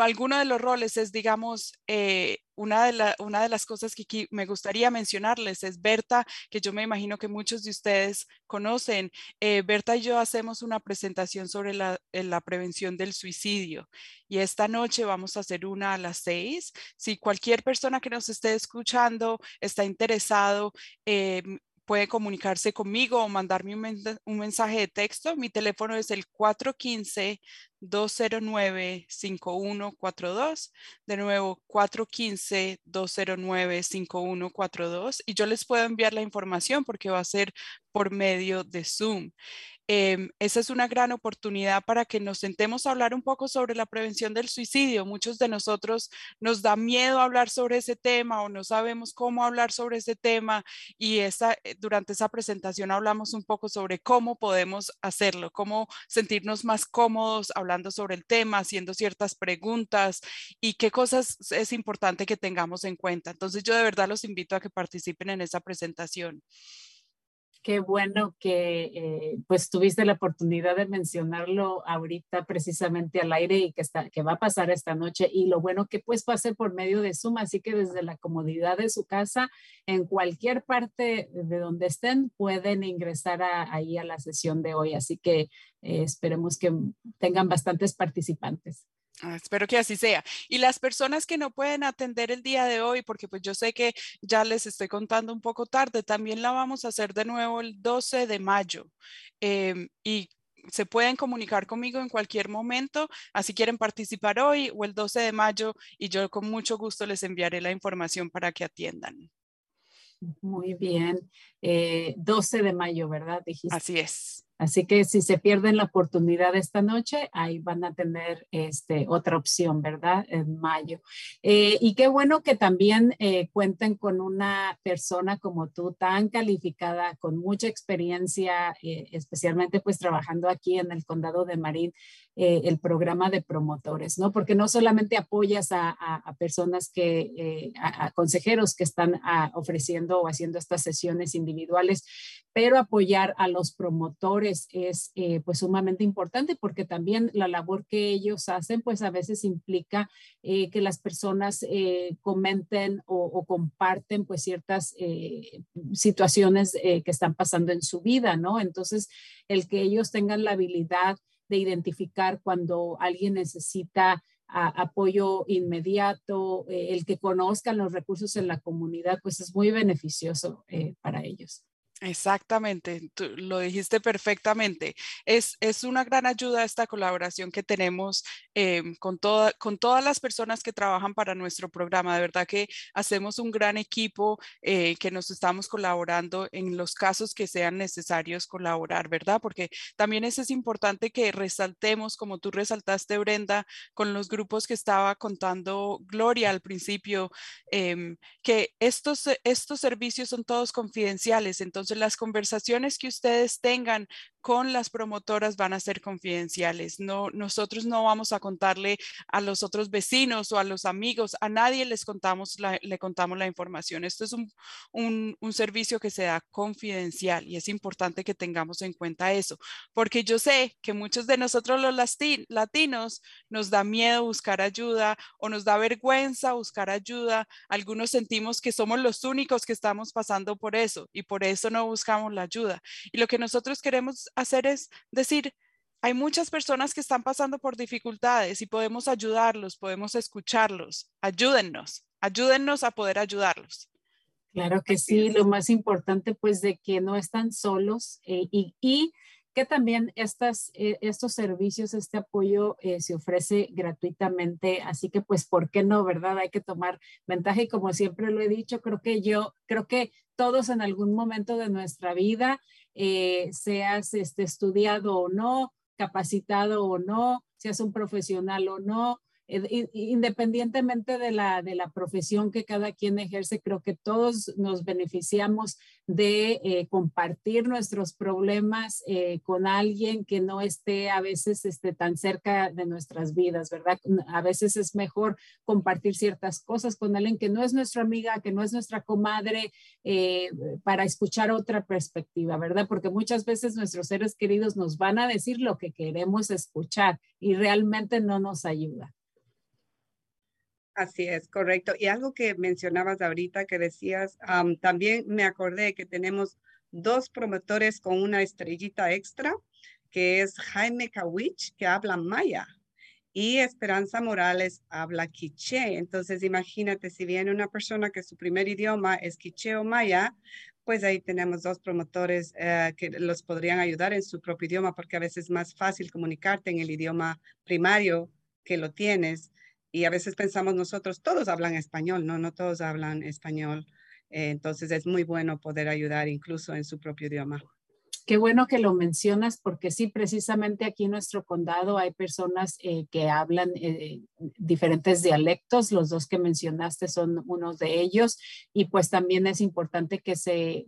alguno de los roles es, digamos, eh, una, de una de las cosas que me gustaría mencionarles es Berta, que yo me imagino que muchos de ustedes conocen. Eh, Berta y yo hacemos una presentación sobre la, la, prevención del suicidio y esta noche vamos a hacer una a las seis. Si cualquier persona que nos esté escuchando está interesado, puede comunicarse conmigo o mandarme un, mensaje de texto. Mi teléfono es el 415-209-5142. De nuevo, 415-209-5142. Y yo les puedo enviar la información porque va a ser por medio de Zoom. Em, esa es una gran oportunidad para que nos sentemos a hablar un poco sobre la prevención del suicidio. Muchos de nosotros nos da miedo hablar sobre ese tema o no sabemos cómo hablar sobre ese tema y esa, eh, durante esa presentación hablamos un poco sobre cómo podemos hacerlo, cómo sentirnos más cómodos hablando sobre el tema, haciendo ciertas preguntas y qué cosas es importante que tengamos en cuenta. Entonces yo de verdad los invito a que participen en esa presentación qué bueno que eh, pues tuviste la oportunidad de mencionarlo ahorita precisamente al aire y que, está, que va a pasar esta noche y lo bueno que pues va a ser por medio de Zoom, así que desde la comodidad de su casa, en cualquier parte de donde estén, pueden ingresar ahí a la sesión de hoy, así que eh, esperemos que tengan bastantes participantes. Ah, espero que así sea. Y las personas que no pueden atender el día de hoy, porque pues yo sé que ya les estoy contando un poco tarde, también la vamos a hacer de nuevo el 12 de mayo. Em, y se pueden comunicar conmigo en cualquier momento, así quieren participar hoy o el 12 de mayo y yo con mucho gusto les enviaré la información para que atiendan. Muy bien. 12 eh, de mayo, ¿verdad? Así es. Así que si se pierden la oportunidad esta noche, ahí van a tener este, otra opción, ¿verdad? En mayo. Eh, y qué bueno que también eh, cuenten con una persona como tú, tan calificada, con mucha experiencia, eh, especialmente pues trabajando aquí en el condado de Marín, el programa de promotores, ¿no? Porque no solamente apoyas a, personas que, a, consejeros que están ah, ofreciendo o haciendo estas sesiones individuales, pero apoyar a los promotores es eh, pues sumamente importante porque también la labor que ellos hacen pues a veces implica eh, que las personas eh, comenten o, comparten pues ciertas situaciones que están pasando en su vida, ¿no? Entonces el que ellos tengan la habilidad de identificar cuando alguien necesita apoyo inmediato, el que conozcan los recursos en la comunidad, pues es muy beneficioso para ellos. Exactamente, tú lo dijiste perfectamente. Es, es una gran ayuda esta colaboración que tenemos em, con, toda, con todas las personas que trabajan para nuestro programa. De verdad que hacemos un gran equipo eh, que nos estamos colaborando en los casos que sean necesarios colaborar, ¿verdad? Porque también es, es importante que resaltemos, como tú resaltaste, Brenda, con los grupos que estaba contando Gloria al principio, em, que estos, estos servicios son todos confidenciales. Entonces, las conversaciones que ustedes tengan con las promotoras van a ser confidenciales. No, nosotros no vamos a contarle a los otros vecinos o a los amigos, a nadie les contamos la, le contamos la información. Esto es un, un, un servicio que se da confidencial y es importante que tengamos en cuenta eso, porque yo sé que muchos de nosotros los latinos nos da miedo buscar ayuda o nos da vergüenza buscar ayuda. Algunos sentimos que somos los únicos que estamos pasando por eso y por eso no buscamos la ayuda. Y lo que nosotros queremos hacer es decir, hay muchas personas que están pasando por dificultades y podemos ayudarlos, podemos escucharlos. Ayúdennos, ayúdennos a poder ayudarlos. Claro que sí, lo más importante pues de que no están solos eh, y, y, que también estas, eh, estos servicios, este apoyo eh, se ofrece gratuitamente, así que pues, ¿por qué no, verdad? Hay que tomar ventaja y como siempre lo he dicho, creo que yo, creo que todos en algún momento de nuestra vida eh, seas este, estudiado o no, capacitado o no, seas un profesional o no, independientemente de la, de la profesión que cada quien ejerce, creo que todos nos beneficiamos de eh, compartir nuestros problemas eh, con alguien que no esté a veces esté tan cerca de nuestras vidas, ¿verdad? A veces es mejor compartir ciertas cosas con alguien que no es nuestra amiga, que no es nuestra comadre, para escuchar otra perspectiva, ¿verdad? Porque muchas veces nuestros seres queridos nos van a decir lo que queremos escuchar y realmente no nos ayuda. Así es, correcto. Y algo que mencionabas ahorita que decías, también me acordé que tenemos dos promotores con una estrellita extra, que es Jaime Kawich, que habla maya, y Esperanza Morales habla quiché. Entonces, imagínate, si viene una persona que su primer idioma es quiché o maya, pues ahí tenemos dos promotores eh, que los podrían ayudar en su propio idioma, porque a veces es más fácil comunicarte en el idioma primario que lo tienes y a veces pensamos nosotros, todos hablan español, no, no todos hablan español. Eh, entonces es muy bueno poder ayudar incluso en su propio idioma. Qué bueno que lo mencionas porque sí, precisamente aquí en nuestro condado hay personas eh, que hablan eh, diferentes dialectos. Los dos que mencionaste son unos de ellos y pues también es importante que se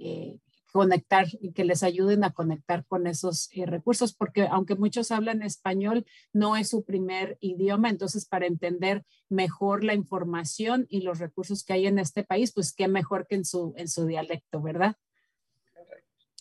conectar y que les ayuden a conectar con esos eh, recursos, porque aunque muchos hablan español, no es su primer idioma, entonces para entender mejor la información y los recursos que hay en este país, pues qué mejor que en su, en su dialecto, ¿verdad?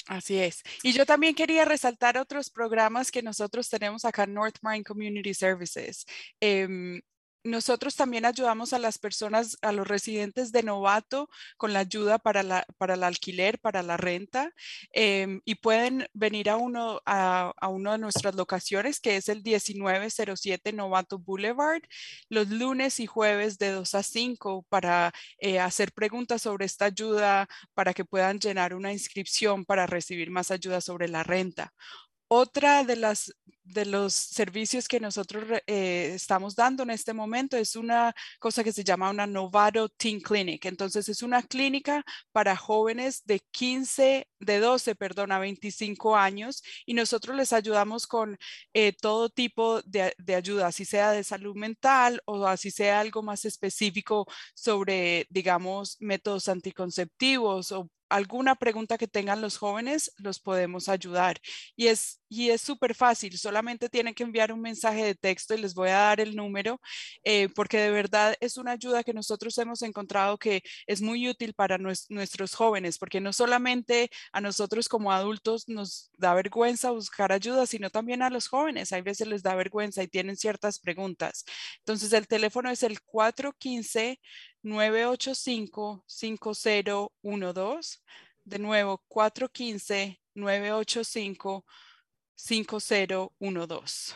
Así es. Y yo también quería resaltar otros programas que nosotros tenemos acá North Marine Community Services. Em, nosotros también ayudamos a las personas, a los residentes de novato con la ayuda para, la, para el alquiler, para la renta em, y pueden venir a uno, a, una de nuestras locaciones que es el 1907 Novato Boulevard los lunes y jueves de 2 a 5 para eh, hacer preguntas sobre esta ayuda, para que puedan llenar una inscripción para recibir más ayuda sobre la renta otra de las de los servicios que nosotros eh, estamos dando en este momento es una cosa que se llama una Novato Teen Clinic. Entonces es una clínica para jóvenes de 15, de 12, perdón, a 25 años y nosotros les ayudamos con eh, todo tipo de, de, ayuda, así sea de salud mental o así sea algo más específico sobre, digamos, métodos anticonceptivos o alguna pregunta que tengan los jóvenes, los podemos ayudar. Y es y es súper fácil, solamente tienen que enviar un mensaje de texto y les voy a dar el número, eh, porque de verdad es una ayuda que nosotros hemos encontrado que es muy útil para nuestros jóvenes, porque no solamente a nosotros como adultos nos da vergüenza buscar ayuda, sino también a los jóvenes. Hay veces les da vergüenza y tienen ciertas preguntas. Entonces el teléfono es el 415 985 5012. De nuevo, 415 985 5012.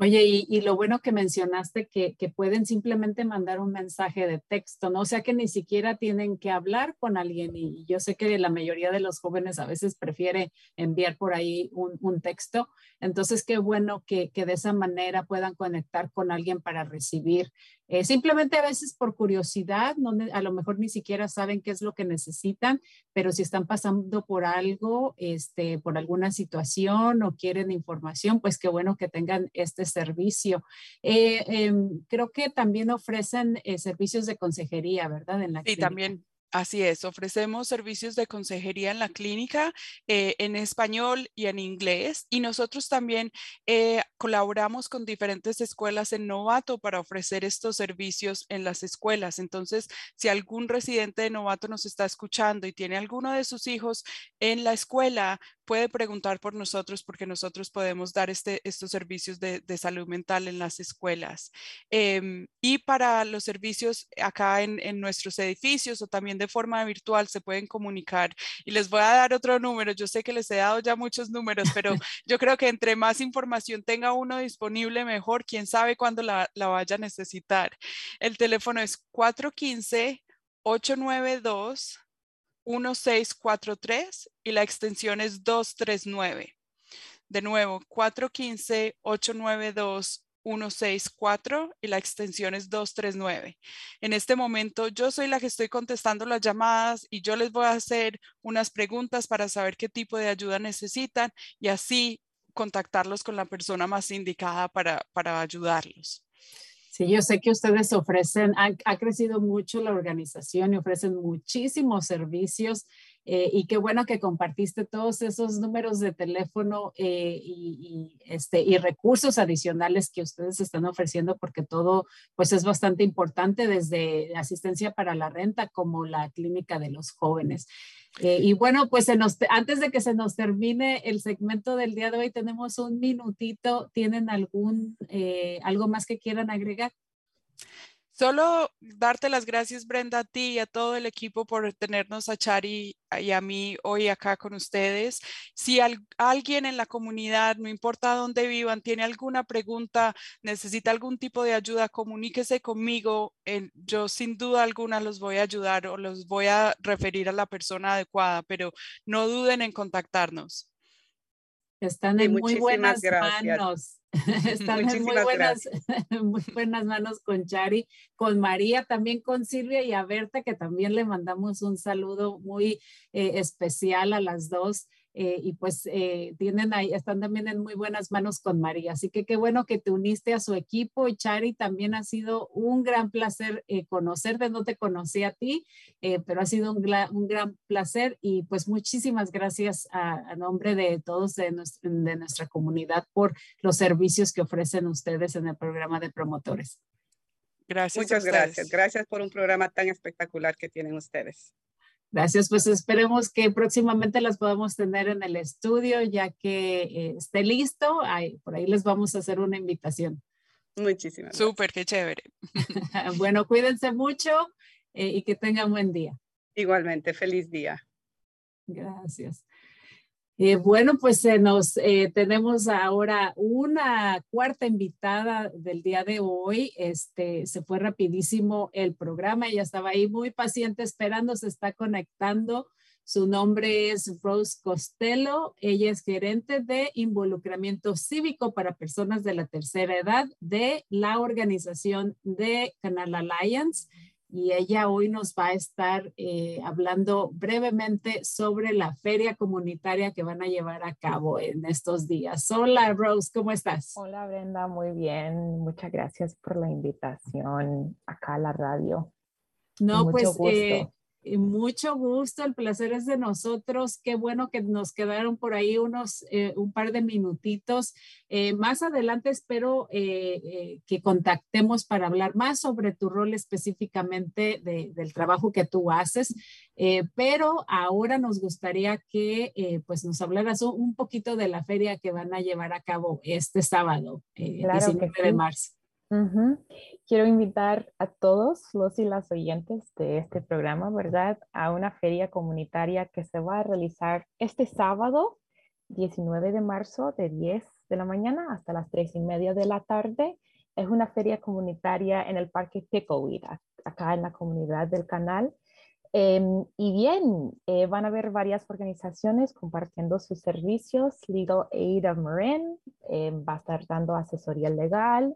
Oye, y, lo bueno que mencionaste que, que, pueden simplemente mandar un mensaje de texto, ¿no? O sea que ni siquiera tienen que hablar con alguien y yo sé que la mayoría de los jóvenes a veces prefiere enviar por ahí un, un texto. Entonces, qué bueno que, que, de esa manera puedan conectar con alguien para recibir eh, simplemente a veces por curiosidad, no, a lo mejor ni siquiera saben qué es lo que necesitan, pero si están pasando por algo, este, por alguna situación o quieren información, pues qué bueno que tengan este servicio. Eh, em, creo que también ofrecen eh, servicios de consejería, ¿verdad? En la sí, también. Así es, ofrecemos servicios de consejería en la clínica eh, en español y en inglés y nosotros también eh, colaboramos con diferentes escuelas en Novato para ofrecer estos servicios en las escuelas. Entonces, si algún residente de Novato nos está escuchando y tiene alguno de sus hijos en la escuela, puede preguntar por nosotros porque nosotros podemos dar este, estos servicios de, salud mental en las escuelas. Em, y para los servicios acá en, en, nuestros edificios o también de forma virtual se pueden comunicar. Y les voy a dar otro número. Yo sé que les he dado ya muchos números, pero yo creo que entre más información tenga uno disponible, mejor. Quién sabe cuándo la, la vaya a necesitar. El teléfono es 415 892 1643 y la extensión es 239. De nuevo, 415-892-164 y la extensión es 239. En este momento yo soy la que estoy contestando las llamadas y yo les voy a hacer unas preguntas para saber qué tipo de ayuda necesitan y así contactarlos con la persona más indicada para, para ayudarlos. Sí, yo sé que ustedes ofrecen, ha, crecido mucho la organización y ofrecen muchísimos servicios eh, y qué bueno que compartiste todos esos números de teléfono eh, y, este, y recursos adicionales que ustedes están ofreciendo porque todo pues es bastante importante desde asistencia para la renta como la clínica de los jóvenes. Eh, y bueno, pues antes de que se nos termine el segmento del día de hoy, tenemos un minutito. ¿Tienen algún, eh, algo más que quieran agregar? Solo darte las gracias, Brenda, a ti y a todo el equipo por tenernos a Chari y a mí hoy acá con ustedes. Si alguien en la comunidad, no importa dónde vivan, tiene alguna pregunta, necesita algún tipo de ayuda, comuníquese conmigo. yo sin duda alguna los voy a ayudar o los voy a referir a la persona adecuada, pero no duden en contactarnos. Están en muy buenas manos. Están en muy buenas, muy buenas manos con Chari, con María, también con Silvia y a Berta, que también le mandamos un saludo muy eh, especial a las dos. Eh, y pues eh, tienen ahí, están también en muy buenas manos con María. Así que qué bueno que te uniste a su equipo. Y Chari, también ha sido un gran placer eh, conocerte, no te conocí a ti, pero ha sido un, un, gran placer y pues muchísimas gracias a, nombre de todos de, de nuestra comunidad por los servicios que ofrecen ustedes en el programa de promotores. Gracias. Muchas gracias. Gracias por un programa tan espectacular que tienen ustedes. Gracias, pues esperemos que próximamente las podamos tener en el estudio ya que eh, esté listo. por ahí les vamos a hacer una invitación. Muchísimas. Súper, qué chévere. bueno, cuídense mucho eh, y que tengan buen día. Igualmente, feliz día. Gracias. Eh, bueno, pues nos eh, tenemos ahora una cuarta invitada del día de hoy. Este se fue rapidísimo el programa, ella estaba ahí muy paciente esperando, se está conectando Su nombre es Rose Costello. Ella es gerente de involucramiento cívico para personas de la tercera edad de la organización de Canal Alliance. Y ella hoy nos va a estar eh, hablando brevemente sobre la feria comunitaria que van a llevar a cabo en estos días. Hola Rose, ¿cómo estás? Hola Brenda, muy bien. Muchas gracias por la invitación acá a la radio. No, pues eh, mucho gusto, el placer es de nosotros. Qué bueno que nos quedaron por ahí unos, eh, un par de minutitos. Eh, más adelante espero eh, que contactemos para hablar más sobre tu rol específicamente del trabajo que tú haces. pero ahora nos gustaría que pues nos hablaras un, poquito de la feria que van a llevar a cabo este sábado, claro 19 de marzo. Quiero invitar a todos los y las oyentes de este programa, ¿verdad? A una feria comunitaria que se va a realizar este sábado, 19 de marzo, de 10 de la mañana hasta las 3 y media de la tarde. Es una feria comunitaria en el Parque Pickleweed, acá en la comunidad del canal. Em, y bien, eh, van a haber varias organizaciones compartiendo sus servicios. Legal Aid of Marin em, va a estar dando asesoría legal.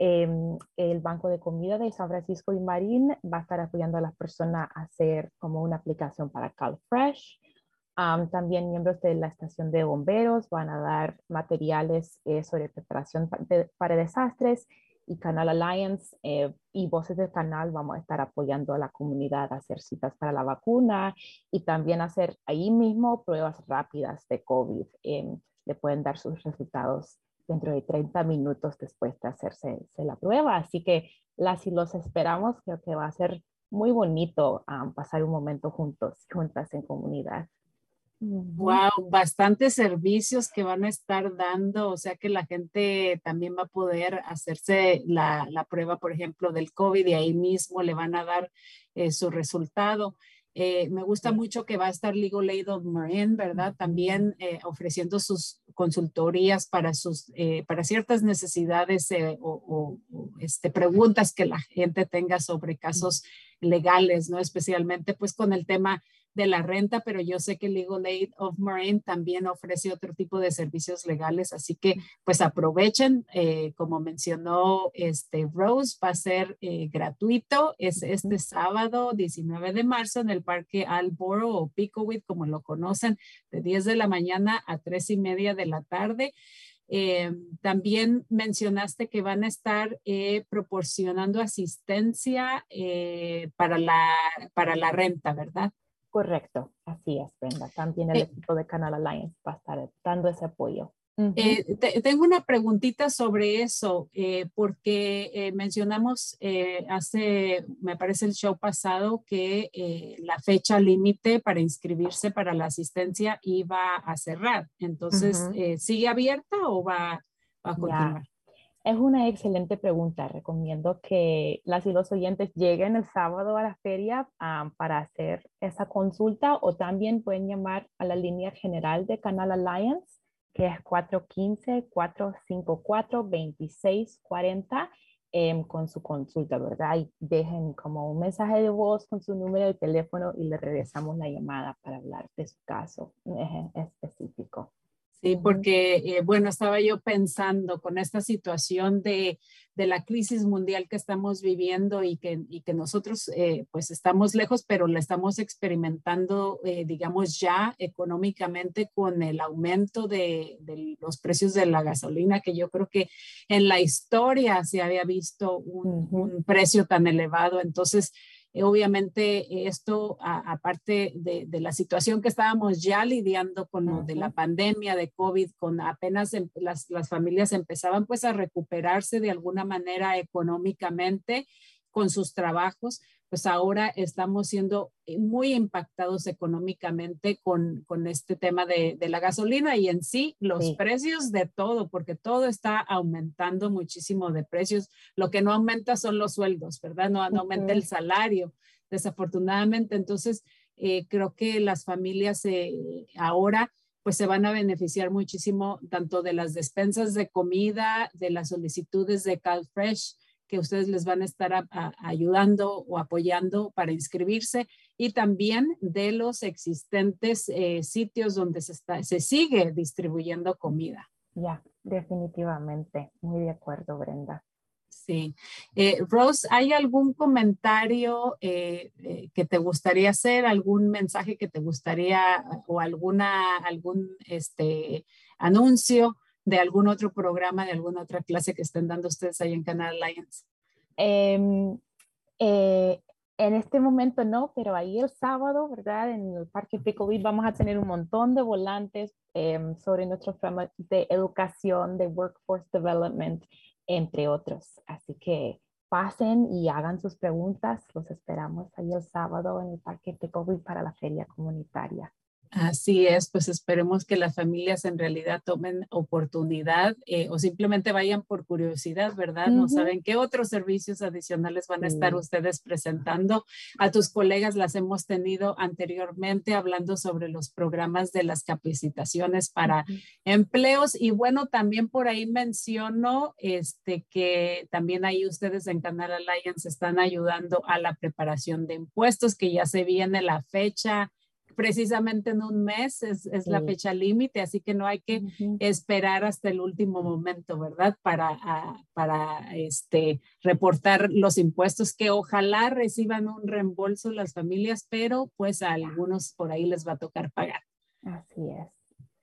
Em, el Banco de Comida de San Francisco y Marín va a estar apoyando a las personas a hacer como una aplicación para CalFresh. también miembros de la estación de bomberos van a dar materiales eh, sobre preparación para desastres y Canal Alliance eh, y Voces del Canal vamos a estar apoyando a la comunidad a hacer citas para la vacuna y también hacer ahí mismo pruebas rápidas de COVID. Em, le pueden dar sus resultados dentro de 30 minutos después de hacerse la prueba. Así que las y los esperamos, creo que va a ser muy bonito um, pasar un momento juntos, juntas en comunidad. Wow, bastantes servicios que van a estar dando, o sea que la gente también va a poder hacerse la, la prueba, por ejemplo, del COVID y ahí mismo le van a dar eh, su resultado. Eh, me gusta mucho que va a estar Legal Aid of Marin, ¿verdad? También eh, ofreciendo sus consultorías para, sus, eh, para ciertas necesidades o, este, preguntas que la gente tenga sobre casos legales, ¿no? Especialmente pues con el tema de la renta, pero yo sé que Legal Aid of Marine también ofrece otro tipo de servicios legales, así que pues aprovechen, eh, como mencionó este Rose, va a ser eh, gratuito, es este sábado 19 de marzo en el Parque Alboro o Pickowit, como lo conocen, de 10 de la mañana a 3 y media de la tarde. Eh, también mencionaste que van a estar proporcionando asistencia para, la, para la renta, ¿verdad? Correcto, así es, Brenda. También el eh, equipo de Canal Alliance va a estar dando ese apoyo. Eh, tengo una preguntita sobre eso, eh, porque mencionamos hace, me parece el show pasado, que la fecha límite para inscribirse para la asistencia iba a cerrar. Entonces, ¿sigue abierta o va, a continuar? Es una excelente pregunta. Recomiendo que las y los oyentes lleguen el sábado a la feria ah, para hacer esa consulta o también pueden llamar a la línea general de Canal Alliance, que es 415-454-2640 em, con su consulta, ¿verdad? Y dejen como un mensaje de voz con su número de teléfono y le regresamos la llamada para hablar de su caso específico. Sí, porque, eh, bueno, estaba yo pensando con esta situación de, de, la crisis mundial que estamos viviendo y que, y que nosotros eh, pues estamos lejos, pero la estamos experimentando, eh, digamos, ya económicamente con el aumento de, de, los precios de la gasolina, que yo creo que en la historia se había visto un, un precio tan elevado. Entonces, eh, obviamente esto, aparte de, la situación que estábamos ya lidiando con lo de la pandemia de COVID, con apenas em, las, las familias empezaban pues a recuperarse de alguna manera económicamente con sus trabajos, pues ahora estamos siendo eh, muy impactados económicamente con, con este tema de, de, la gasolina y en sí los precios de todo, porque todo está aumentando muchísimo de precios. Lo que no aumenta son los sueldos, ¿verdad? No, aumenta el salario, desafortunadamente. Entonces, eh, creo que las familias eh, ahora pues se van a beneficiar muchísimo tanto de las despensas de comida, de las solicitudes de CalFresh, que ustedes les van a estar ayudando o apoyando para inscribirse y también de los existentes eh, sitios donde se, está, se sigue distribuyendo comida. Ya, definitivamente. Muy de acuerdo, Brenda. Sí. Eh, Rose, ¿hay algún comentario eh, que te gustaría hacer, algún mensaje que te gustaría o alguna, algún este, anuncio de algún otro programa, de alguna otra clase que estén dando ustedes ahí en Canal Alliance? Em, eh, en este momento no, pero ahí el sábado, ¿verdad? En el Parque Beach vamos a tener un montón de volantes em, sobre nuestros programas de educación, de workforce development, entre otros. Así que pasen y hagan sus preguntas. Los esperamos ahí el sábado en el Parque Beach para la feria comunitaria. Así es, pues esperemos que las familias en realidad tomen oportunidad eh, o simplemente vayan por curiosidad, ¿verdad? No saben qué otros servicios adicionales van a estar ustedes presentando. A tus colegas las hemos tenido anteriormente hablando sobre los programas de las capacitaciones para empleos y bueno, también por ahí menciono este, que también ahí ustedes en Canal Alliance están ayudando a la preparación de impuestos, que ya se viene la fecha precisamente en un mes es, es la fecha límite, así que no hay que esperar hasta el último momento, ¿verdad? Para, ah, para este, reportar los impuestos que ojalá reciban un reembolso las familias, pero pues a algunos por ahí les va a tocar pagar. Así es.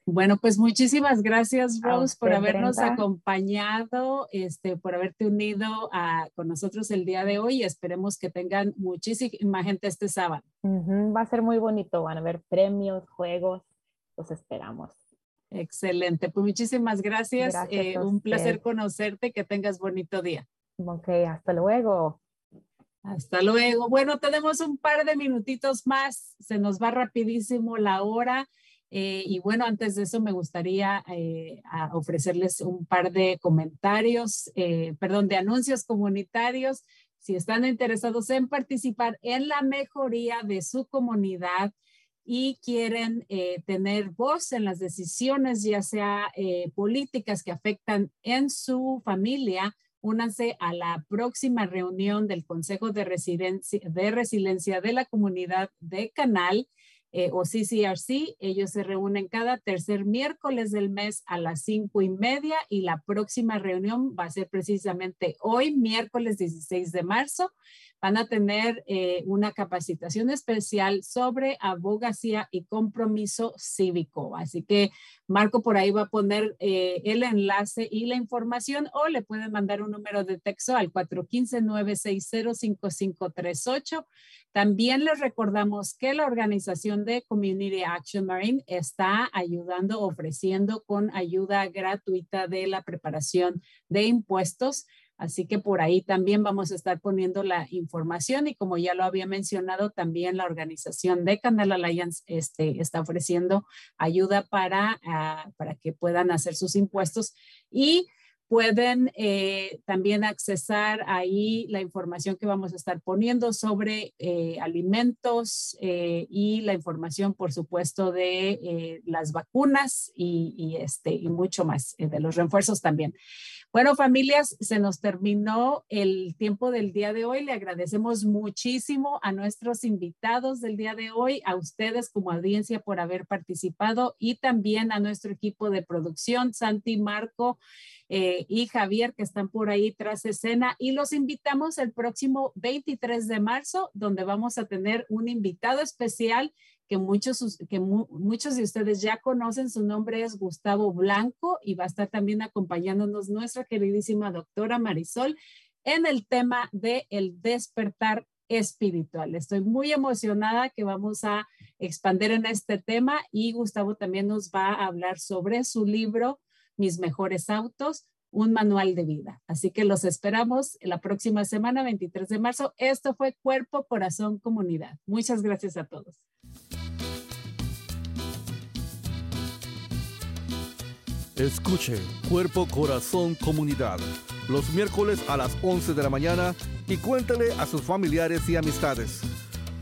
Bueno, pues muchísimas gracias, Rose, por habernos acompañado, este, por haberte unido a, con nosotros el día de hoy. Esperemos que tengan muchísima gente este sábado. Va a ser muy bonito, van a haber premios, juegos, los esperamos. Excelente, pues muchísimas gracias. Eh, un placer conocerte, que tengas bonito día. Ok, hasta luego. Hasta luego. Bueno, tenemos un par de minutitos más, se nos va rapidísimo la hora. Eh, y bueno, antes de eso me gustaría eh, ofrecerles un par de comentarios, eh, perdón, de anuncios comunitarios. Si están interesados en participar en la mejoría de su comunidad y quieren tener voz en las decisiones, ya sea políticas que afectan en su familia, únanse a la próxima reunión del Consejo de, de Resiliencia de la Comunidad de Canal eh, o CCRC. Ellos se reúnen cada tercer miércoles del mes a las cinco y media y la próxima reunión va a ser precisamente hoy, miércoles 16 de marzo. Van a tener eh, una capacitación especial sobre abogacía y compromiso cívico. Así que Marco por ahí va a poner eh, el enlace y la información o le pueden mandar un número de texto al 415-960-5538 también les recordamos que la organización de Community Action Marine está ayudando, ofreciendo con ayuda gratuita de la preparación de impuestos. Así que por ahí también vamos a estar poniendo la información y como ya lo había mencionado, también la organización de Canal Alliance este, está ofreciendo ayuda para, ah, para que puedan hacer sus impuestos. Y Pueden eh, también accesar ahí la información que vamos a estar poniendo sobre eh, alimentos eh, y la información, por supuesto, de las vacunas y, y, este, y mucho más, de los refuerzos también. Bueno, familias, se nos terminó el tiempo del día de hoy. Le agradecemos muchísimo a nuestros invitados del día de hoy, a ustedes como audiencia por haber participado y también a nuestro equipo de producción, Santi, Marco eh, y Javier, que están por ahí tras escena. Y los invitamos el próximo 23 de marzo, donde vamos a tener un invitado especial que muchos, que muchos de ustedes ya conocen. Su nombre es Gustavo Blanco y va a estar también acompañándonos nuestra queridísima doctora Marisol en el tema de el despertar espiritual. Estoy muy emocionada que vamos a expandir en este tema y Gustavo también nos va a hablar sobre su libro mis mejores autos, un manual de vida. Así que los esperamos la próxima semana, 23 de marzo. Esto fue Cuerpo, Corazón, Comunidad. Muchas gracias a todos. Escuche Cuerpo, Corazón, Comunidad los miércoles a las 11 de la mañana y cuéntale a sus familiares y amistades.